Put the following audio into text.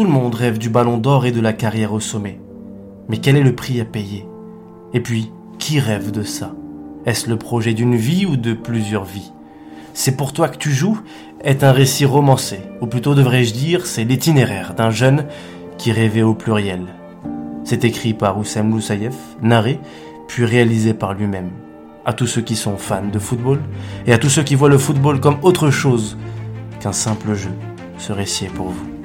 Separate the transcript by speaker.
Speaker 1: Tout le monde rêve du ballon d'or et de la carrière au sommet. Mais quel est le prix à payer? Et puis, qui rêve de ça? Est-ce le projet d'une vie ou de plusieurs vies? C'est pour toi que tu joues? Est un récit romancé, ou plutôt devrais-je dire, c'est l'itinéraire d'un jeune qui rêvait au pluriel. C'est écrit par Oussem Loussaïef, narré, puis réalisé par lui-même. À tous ceux qui sont fans de football, et à tous ceux qui voient le football comme autre chose qu'un simple jeu, ce récit est pour vous.